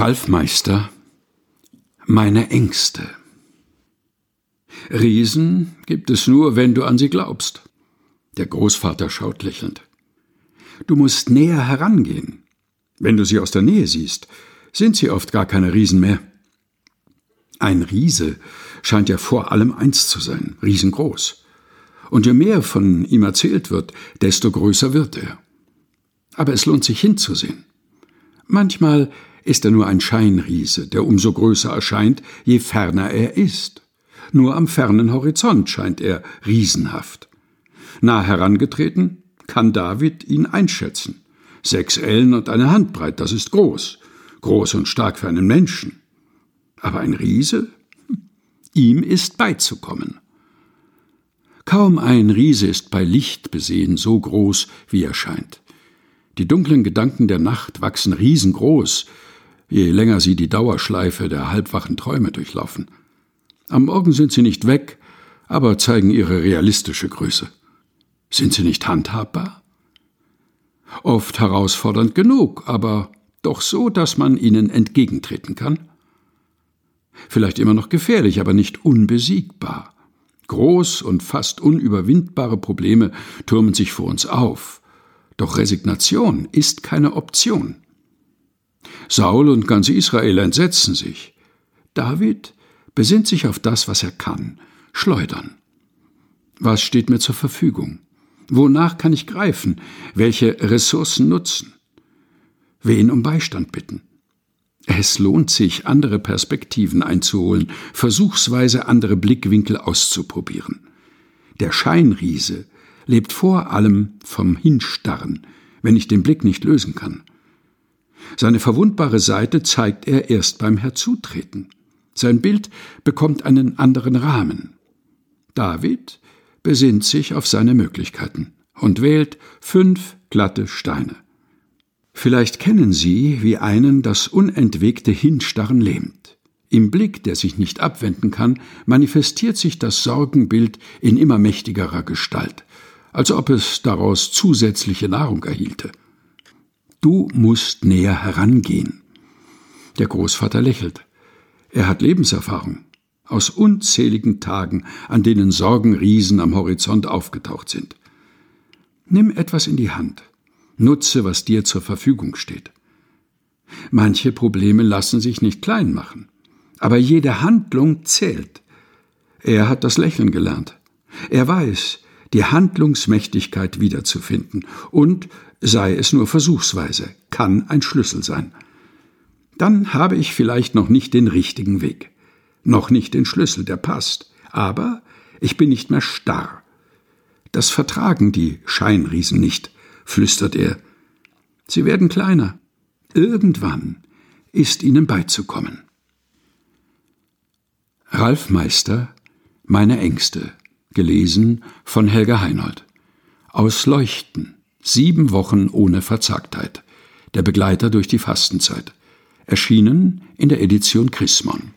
Ralf Meister Meine Ängste Riesen gibt es nur, wenn du an sie glaubst. Der Großvater schaut lächelnd. Du musst näher herangehen. Wenn du sie aus der Nähe siehst, sind sie oft gar keine Riesen mehr. Ein Riese scheint ja vor allem eins zu sein, riesengroß. Und je mehr von ihm erzählt wird, desto größer wird er. Aber es lohnt sich hinzusehen. Manchmal ist er nur ein Scheinriese, der umso größer erscheint, je ferner er ist. Nur am fernen Horizont scheint er riesenhaft. Nah herangetreten, kann David ihn einschätzen. Sechs Ellen und eine Handbreit, das ist groß. Groß und stark für einen Menschen. Aber ein Riese? Ihm ist beizukommen. Kaum ein Riese ist bei Licht besehen so groß, wie er scheint. Die dunklen Gedanken der Nacht wachsen riesengroß, je länger sie die Dauerschleife der halbwachen Träume durchlaufen. Am Morgen sind sie nicht weg, aber zeigen ihre realistische Größe. Sind sie nicht handhabbar? Oft herausfordernd genug, aber doch so, dass man ihnen entgegentreten kann? Vielleicht immer noch gefährlich, aber nicht unbesiegbar. Groß und fast unüberwindbare Probleme türmen sich vor uns auf. Doch Resignation ist keine Option. Saul und ganz Israel entsetzen sich. David besinnt sich auf das, was er kann, schleudern. Was steht mir zur Verfügung? Wonach kann ich greifen? Welche Ressourcen nutzen? Wen um Beistand bitten? Es lohnt sich, andere Perspektiven einzuholen, versuchsweise andere Blickwinkel auszuprobieren. Der Scheinriese lebt vor allem vom Hinstarren, wenn ich den Blick nicht lösen kann. Seine verwundbare Seite zeigt er erst beim Herzutreten. Sein Bild bekommt einen anderen Rahmen. David besinnt sich auf seine Möglichkeiten und wählt fünf glatte Steine. Vielleicht kennen Sie, wie einen das unentwegte Hinstarren lähmt. Im Blick, der sich nicht abwenden kann, manifestiert sich das Sorgenbild in immer mächtigerer Gestalt, als ob es daraus zusätzliche Nahrung erhielte. Du musst näher herangehen. Der Großvater lächelt. Er hat Lebenserfahrung aus unzähligen Tagen, an denen Sorgenriesen am Horizont aufgetaucht sind. Nimm etwas in die Hand. Nutze, was dir zur Verfügung steht. Manche Probleme lassen sich nicht klein machen, aber jede Handlung zählt. Er hat das Lächeln gelernt. Er weiß, die Handlungsmächtigkeit wiederzufinden und, sei es nur versuchsweise, kann ein Schlüssel sein. Dann habe ich vielleicht noch nicht den richtigen Weg, noch nicht den Schlüssel, der passt, aber ich bin nicht mehr starr. Das vertragen die Scheinriesen nicht, flüstert er. Sie werden kleiner. Irgendwann ist ihnen beizukommen. Ralf Meister Meine Ängste gelesen von Helga Heinold. Aus Leuchten. Sieben Wochen ohne Verzagtheit. Der Begleiter durch die Fastenzeit. Erschienen in der Edition Chrismon.